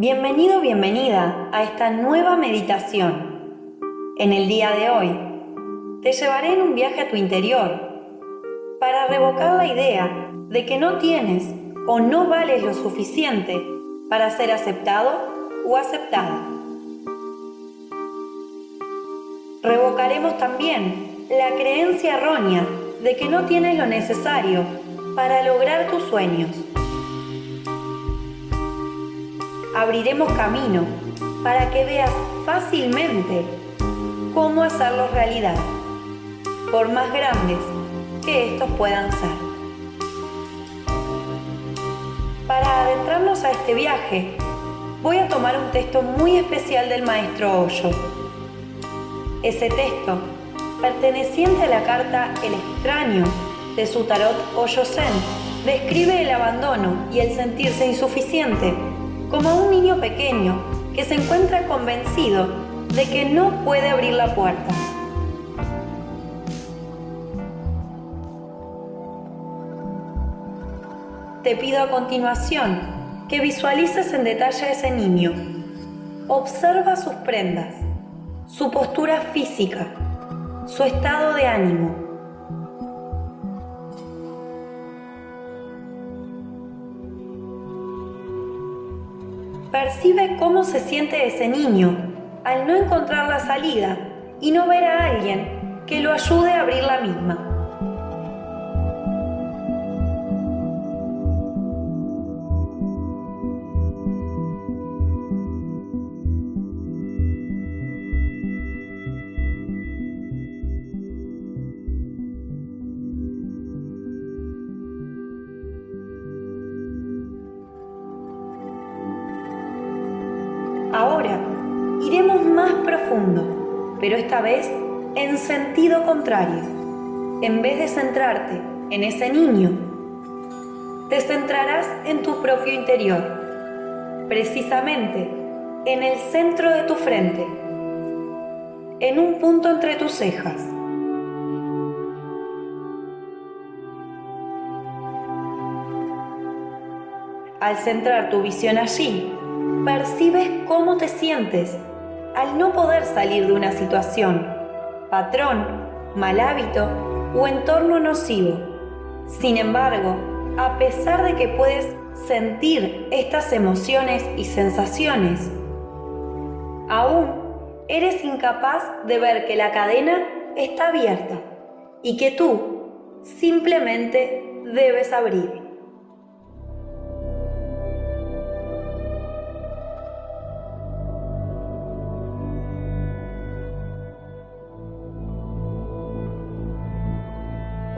Bienvenido, bienvenida a esta nueva meditación. En el día de hoy, te llevaré en un viaje a tu interior para revocar la idea de que no tienes o no vales lo suficiente para ser aceptado o aceptada. Revocaremos también la creencia errónea de que no tienes lo necesario para lograr tus sueños abriremos camino para que veas fácilmente cómo hacerlos realidad, por más grandes que estos puedan ser. Para adentrarnos a este viaje, voy a tomar un texto muy especial del maestro Osho. Ese texto, perteneciente a la carta El extraño de su tarot Osho Zen, describe el abandono y el sentirse insuficiente como un niño pequeño que se encuentra convencido de que no puede abrir la puerta. Te pido a continuación que visualices en detalle a ese niño. Observa sus prendas, su postura física, su estado de ánimo Percibe cómo se siente ese niño al no encontrar la salida y no ver a alguien que lo ayude a abrir la misma. Pero esta vez en sentido contrario. En vez de centrarte en ese niño, te centrarás en tu propio interior, precisamente en el centro de tu frente, en un punto entre tus cejas. Al centrar tu visión allí, percibes cómo te sientes al no poder salir de una situación, patrón, mal hábito o entorno nocivo. Sin embargo, a pesar de que puedes sentir estas emociones y sensaciones, aún eres incapaz de ver que la cadena está abierta y que tú simplemente debes abrir.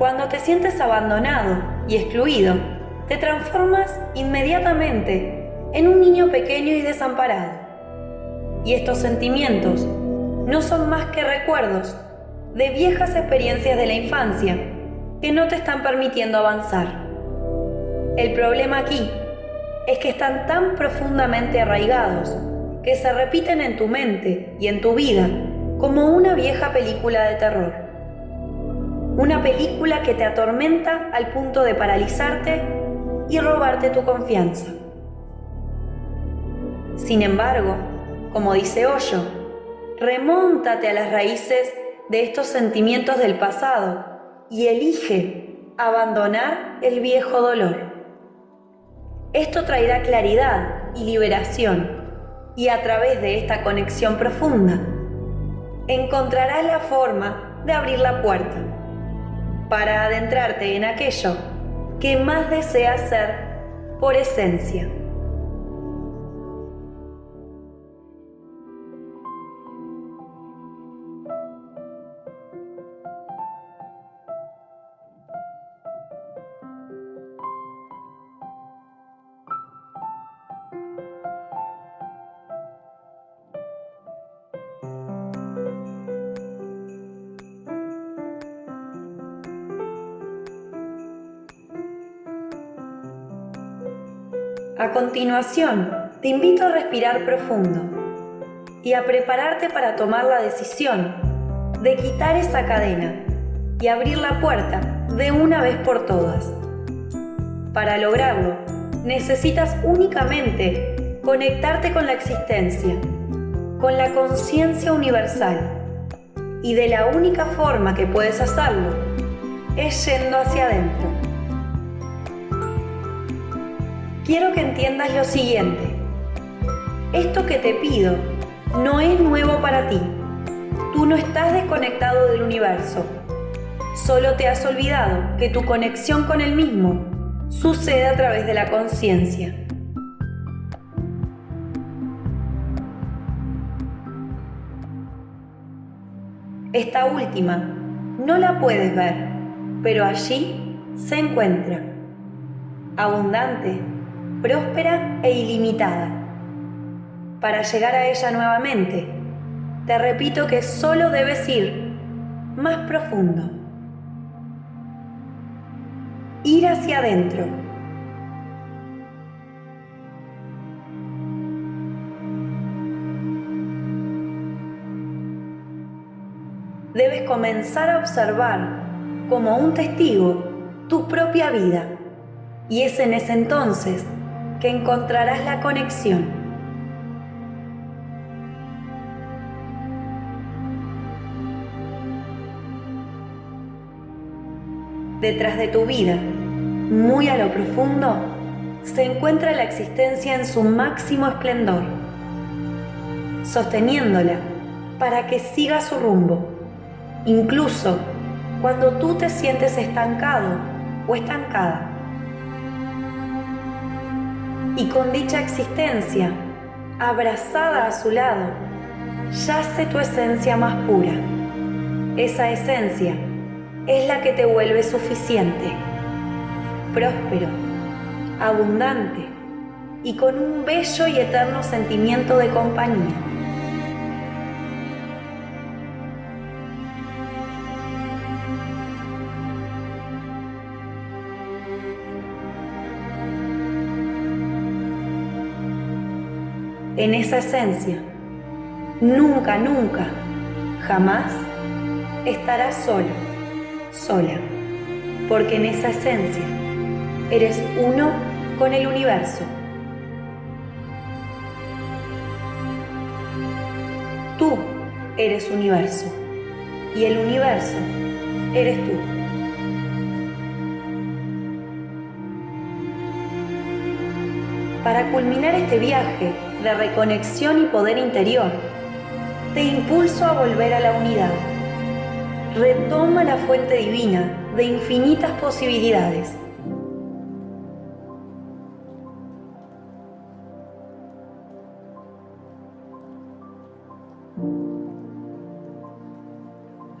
Cuando te sientes abandonado y excluido, te transformas inmediatamente en un niño pequeño y desamparado. Y estos sentimientos no son más que recuerdos de viejas experiencias de la infancia que no te están permitiendo avanzar. El problema aquí es que están tan profundamente arraigados que se repiten en tu mente y en tu vida como una vieja película de terror. Una película que te atormenta al punto de paralizarte y robarte tu confianza. Sin embargo, como dice Hoyo, remóntate a las raíces de estos sentimientos del pasado y elige abandonar el viejo dolor. Esto traerá claridad y liberación y a través de esta conexión profunda encontrarás la forma de abrir la puerta para adentrarte en aquello que más deseas ser por esencia. A continuación, te invito a respirar profundo y a prepararte para tomar la decisión de quitar esa cadena y abrir la puerta de una vez por todas. Para lograrlo, necesitas únicamente conectarte con la existencia, con la conciencia universal. Y de la única forma que puedes hacerlo es yendo hacia adentro. Quiero que entiendas lo siguiente. Esto que te pido no es nuevo para ti. Tú no estás desconectado del universo. Solo te has olvidado que tu conexión con el mismo sucede a través de la conciencia. Esta última no la puedes ver, pero allí se encuentra, abundante, próspera e ilimitada. Para llegar a ella nuevamente, te repito que solo debes ir más profundo. Ir hacia adentro. Debes comenzar a observar como un testigo tu propia vida y es en ese entonces que encontrarás la conexión. Detrás de tu vida, muy a lo profundo, se encuentra la existencia en su máximo esplendor, sosteniéndola para que siga su rumbo, incluso cuando tú te sientes estancado o estancada y con dicha existencia, abrazada a su lado, yace tu esencia más pura. Esa esencia es la que te vuelve suficiente, próspero, abundante y con un bello y eterno sentimiento de compañía. En esa esencia. Nunca, nunca, jamás estarás solo, sola, porque en esa esencia eres uno con el universo. Tú eres universo y el universo eres tú. Para culminar este viaje, de reconexión y poder interior. Te impulso a volver a la unidad. Retoma la fuente divina de infinitas posibilidades.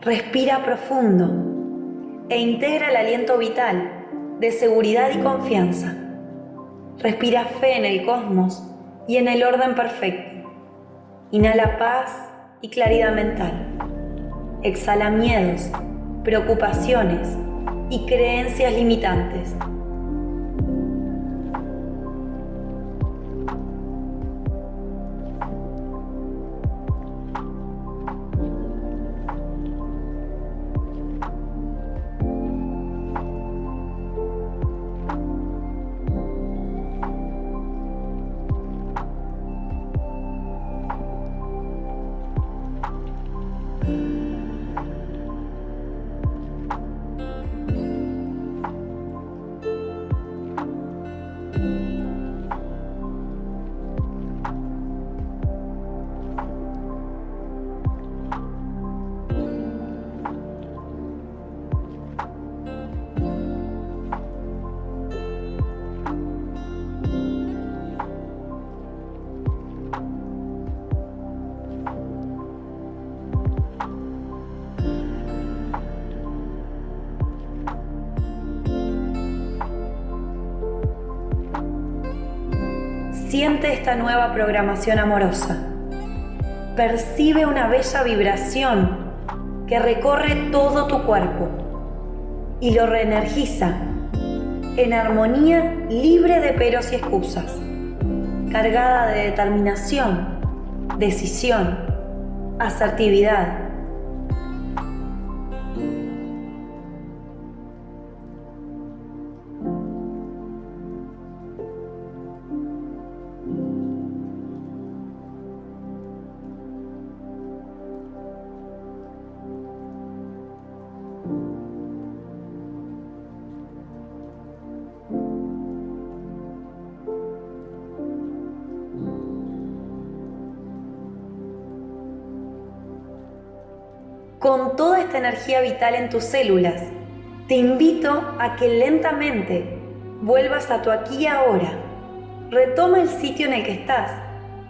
Respira profundo e integra el aliento vital de seguridad y confianza. Respira fe en el cosmos y en el orden perfecto. Inhala paz y claridad mental. Exhala miedos, preocupaciones y creencias limitantes. Siente esta nueva programación amorosa. Percibe una bella vibración que recorre todo tu cuerpo y lo reenergiza en armonía libre de peros y excusas, cargada de determinación, decisión, asertividad, con toda esta energía vital en tus células, te invito a que lentamente vuelvas a tu aquí y ahora. Retoma el sitio en el que estás,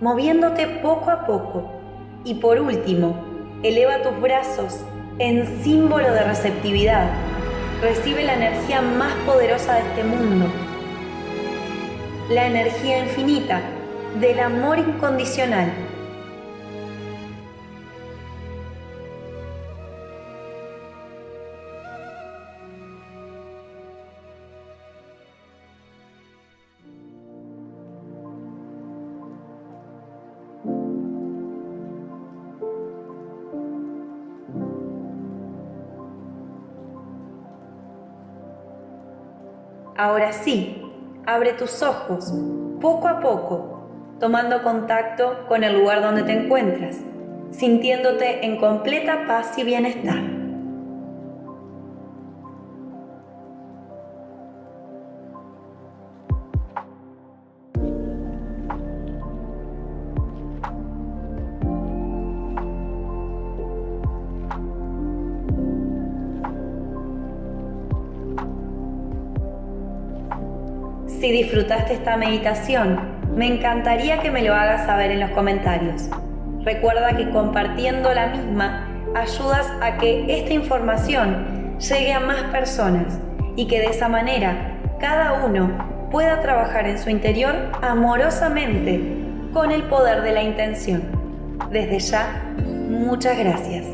moviéndote poco a poco. Y por último, eleva tus brazos en símbolo de receptividad. Recibe la energía más poderosa de este mundo. La energía infinita del amor incondicional Ahora sí, abre tus ojos poco a poco, tomando contacto con el lugar donde te encuentras, sintiéndote en completa paz y bienestar. Si disfrutaste esta meditación, me encantaría que me lo hagas saber en los comentarios. Recuerda que compartiendo la misma ayudas a que esta información llegue a más personas y que de esa manera cada uno pueda trabajar en su interior amorosamente con el poder de la intención. Desde ya, muchas gracias.